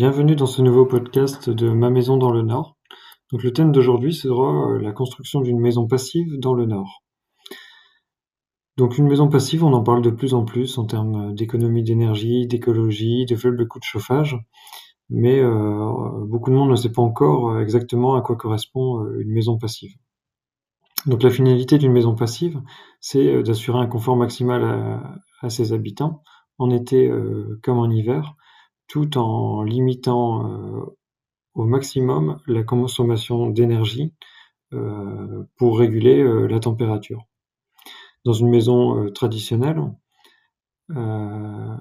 Bienvenue dans ce nouveau podcast de Ma maison dans le Nord. Donc le thème d'aujourd'hui sera euh, la construction d'une maison passive dans le Nord. Donc une maison passive, on en parle de plus en plus en termes d'économie d'énergie, d'écologie, de faible coût de chauffage, mais euh, beaucoup de monde ne sait pas encore euh, exactement à quoi correspond une maison passive. Donc la finalité d'une maison passive, c'est d'assurer un confort maximal à, ses habitants, en été comme en hiver, tout en limitant euh, au maximum la consommation d'énergie euh, pour réguler euh, la température. Dans une maison traditionnelle, le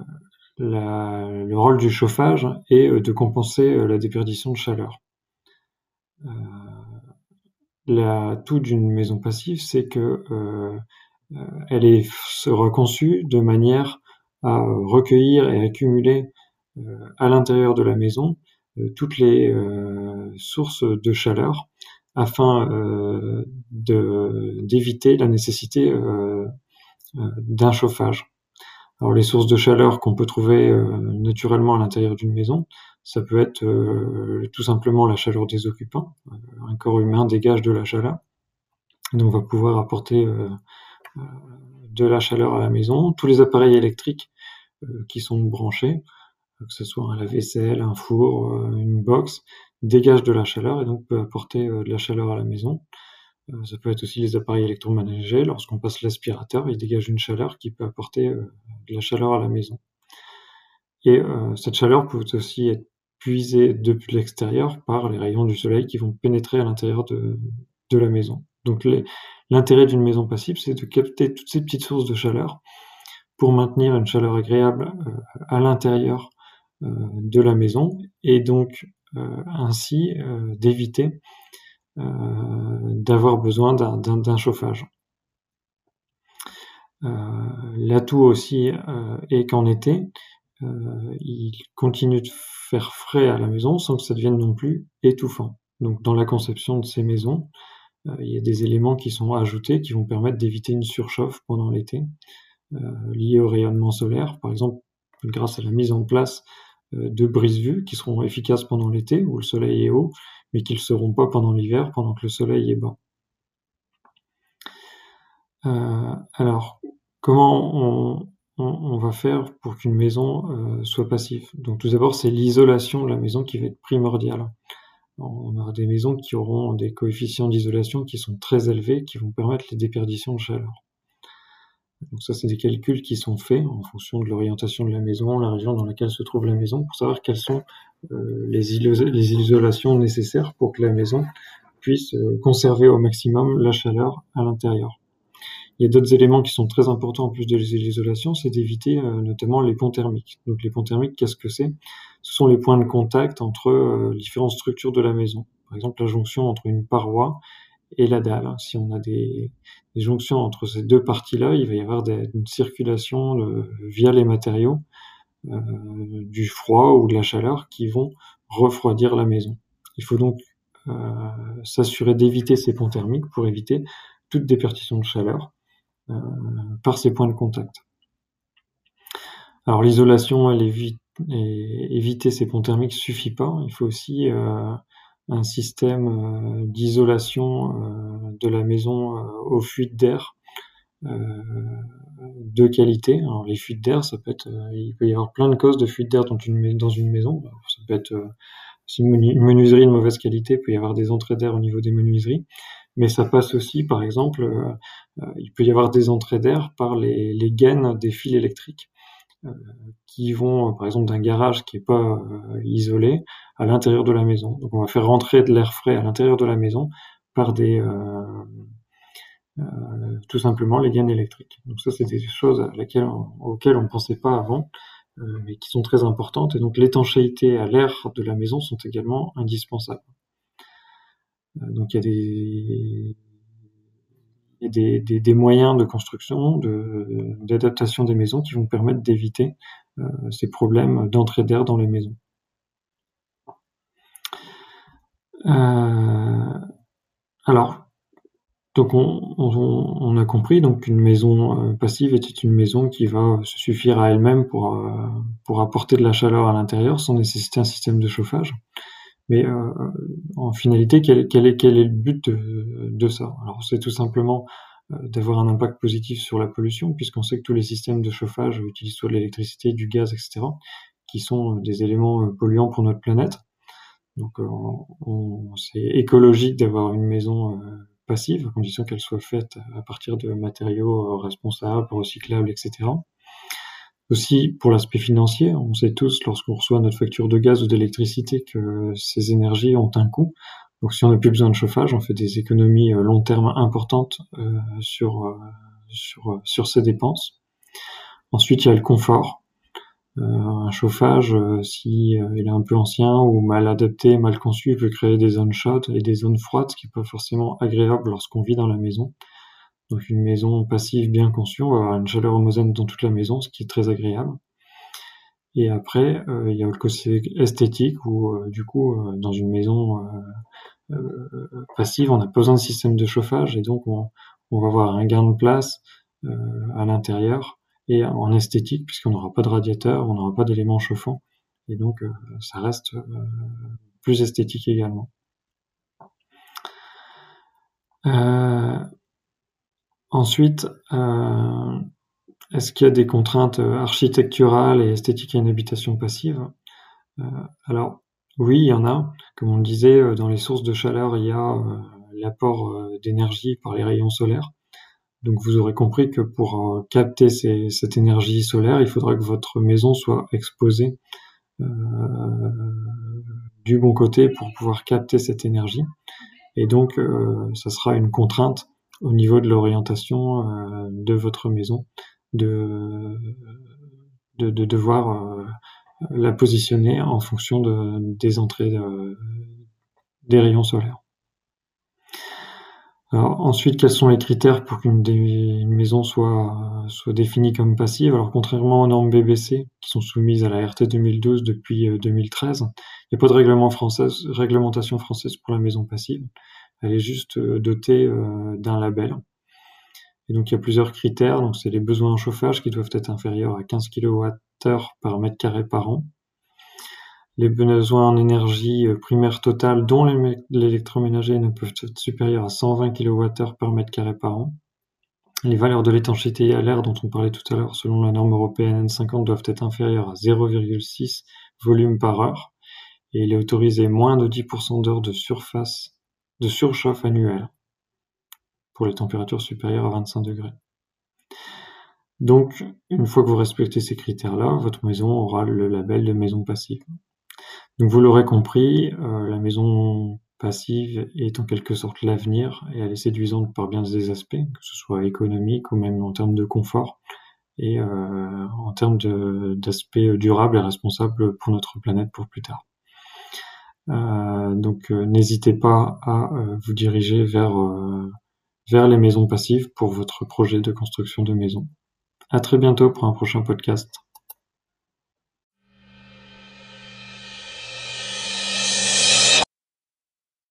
rôle du chauffage est de compenser la déperdition de chaleur. L'atout d'une maison passive, c'est que elle est, sera conçue de manière à recueillir et accumuler euh, à l'intérieur de la maison euh, toutes les euh, sources de chaleur afin d'éviter la nécessité d'un chauffage. Alors les sources de chaleur qu'on peut trouver naturellement à l'intérieur d'une maison, ça peut être tout simplement la chaleur des occupants. un corps humain dégage de la chaleur, donc on va pouvoir apporter de la chaleur à la maison. Tous les appareils électriques qui sont branchés que ce soit un lave-vaisselle, un four, euh, une box, dégage de la chaleur et donc peut apporter euh, de la chaleur à la maison. Euh, ça peut être aussi les appareils électroménagers. Lorsqu'on passe l'aspirateur, il dégage une chaleur qui peut apporter de la chaleur à la maison. Et cette chaleur peut aussi être puisée depuis l'extérieur par les rayons du soleil qui vont pénétrer à l'intérieur de, de la maison. Donc l'intérêt d'une maison passive, c'est de capter toutes ces petites sources de chaleur pour maintenir une chaleur agréable à l'intérieur de la maison et donc euh, ainsi euh, d'éviter d'avoir besoin d'un chauffage. L'atout aussi est qu'en été, il continue de faire frais à la maison sans que ça devienne non plus étouffant. Donc dans la conception de ces maisons, il y a des éléments qui sont ajoutés qui vont permettre d'éviter une surchauffe pendant l'été liée au rayonnement solaire. Par exemple, grâce à la mise en place euh, de brise-vue qui seront efficaces pendant l'été où le soleil est haut, mais qui ne seront pas pendant l'hiver pendant que le soleil est bas. Euh, alors, comment on, va faire pour qu'une maison euh, soit passive? Donc tout d'abord, c'est l'isolation de la maison qui va être primordiale. On aura des maisons qui auront des coefficients d'isolation qui sont très élevés, qui vont permettre les déperditions de chaleur. Donc ça, c'est des calculs qui sont faits en fonction de l'orientation de la maison, la région dans laquelle se trouve la maison, pour savoir quelles sont euh, les, isolations nécessaires pour que la maison puisse euh, conserver au maximum la chaleur à l'intérieur. Il y a d'autres éléments qui sont très importants en plus de l'isolation, c'est d'éviter euh, notamment les ponts thermiques. Donc les ponts thermiques, qu'est-ce que c'est? Ce sont les points de contact entre différentes structures de la maison. Par exemple, la jonction entre une paroi et la dalle. Si on a des, jonctions entre ces deux parties-là, il va y avoir une circulation euh, via les matériaux euh, du froid ou de la chaleur qui vont refroidir la maison. Il faut donc euh, s'assurer d'éviter ces ponts thermiques pour éviter toute déperdition de chaleur par ces points de contact. Alors l'isolation, éviter ces ponts thermiques suffit pas. Il faut aussi un système euh, d'isolation euh, de la maison euh, aux fuites d'air de qualité. Alors les fuites d'air, ça peut être, il peut y avoir plein de causes de fuites d'air dans une, maison. Ça peut être si une menuiserie de mauvaise qualité, il peut y avoir des entrées d'air au niveau des menuiseries, mais ça passe aussi, par exemple, il peut y avoir des entrées d'air par les, les gaines des fils électriques qui vont, par exemple, d'un garage qui est pas isolé à l'intérieur de la maison. Donc on va faire rentrer de l'air frais à l'intérieur de la maison par des euh, euh, tout simplement les gaines électriques. Donc ça c'est des choses à laquelle auxquelles on ne pensait pas avant, euh, mais qui sont très importantes. Et donc l'étanchéité à l'air de la maison sont également indispensables. donc il y a des des, des, moyens de construction, d'adaptation des maisons qui vont permettre d'éviter ces problèmes d'entrée d'air dans les maisons. Euh, alors, on, a compris donc une maison passive était une maison qui va se suffire à elle-même pour apporter de la chaleur à l'intérieur sans nécessiter un système de chauffage. Mais en finalité, quel, est, quel, est, le but de, de ça? Alors c'est tout simplement d'avoir un impact positif sur la pollution, puisqu'on sait que tous les systèmes de chauffage utilisent soit de l'électricité, du gaz, etc., qui sont des éléments polluants pour notre planète. Donc c'est écologique d'avoir une maison passive, à condition qu'elle soit faite à partir de matériaux responsables, recyclables, etc. Aussi, pour l'aspect financier, on sait tous, lorsqu'on reçoit notre facture de gaz ou d'électricité, que ces énergies ont un coût. Donc si on n'a plus besoin de chauffage, on fait des économies long terme importantes sur, sur, sur ces dépenses. Ensuite, il y a le confort. Euh, un chauffage, euh, si euh, il est un peu ancien ou mal adapté, mal conçu, peut créer des zones chaudes et des zones froides, ce qui n'est pas forcément agréable lorsqu'on vit dans la maison. Donc une maison passive bien conçue, on va avoir une chaleur homogène dans toute la maison, ce qui est très agréable. Et après, il y a le côté esthétique où, du coup, dans une maison passive, on pas besoin de système de chauffage et donc on, on va avoir un gain de place à l'intérieur et en esthétique puisqu'on n'aura pas de radiateur, on n'aura pas d'éléments chauffants et donc euh, ça reste euh, plus esthétique également. Euh, ensuite, est-ce qu'il y a des contraintes architecturales et esthétiques à une habitation passive? Alors oui, il y en a. Comme on le disait, dans les sources de chaleur, il y a l'apport d'énergie par les rayons solaires. Donc vous aurez compris que pour euh, capter cette énergie solaire, il faudra que votre maison soit exposée euh, du bon côté pour pouvoir capter cette énergie. Et donc, euh, ça sera une contrainte au niveau de l'orientation de votre maison de, de, devoir la positionner en fonction des entrées des rayons solaires. Alors ensuite, quels sont les critères pour qu'une maison soit, soit définie comme passive? Alors contrairement aux normes BBC qui sont soumises à la RT 2012 depuis 2013, euh, il n'y a pas de réglementation française pour la maison passive. Elle est juste euh, dotée euh, d'un label. Et donc il y a plusieurs critères. Donc c'est les besoins en chauffage qui doivent être inférieurs à 15 kWh par mètre carré par an les besoins en énergie euh, primaire totale dont l'électroménager ne peuvent être supérieurs à 120 kWh par mètre carré par an. Les valeurs de l'étanchéité à l'air dont on parlait tout à l'heure selon la norme européenne N50 doivent être inférieures à 0,6 volume par heure et il est autorisé moins de 10% d'heures de surface de surchauffe annuelle pour les températures supérieures à 25 degrés. Donc, une fois que vous respectez ces critères-là, votre maison aura le label de maison passive. Donc vous l'aurez compris, euh, la maison passive est en quelque sorte l'avenir et elle est séduisante par bien des aspects, que ce soit économique ou même en termes de confort et euh, en termes d'aspects durables et responsables pour notre planète pour plus tard. Euh, donc n'hésitez pas à vous diriger vers, vers les maisons passives pour votre projet de construction de maison. À très bientôt pour un prochain podcast.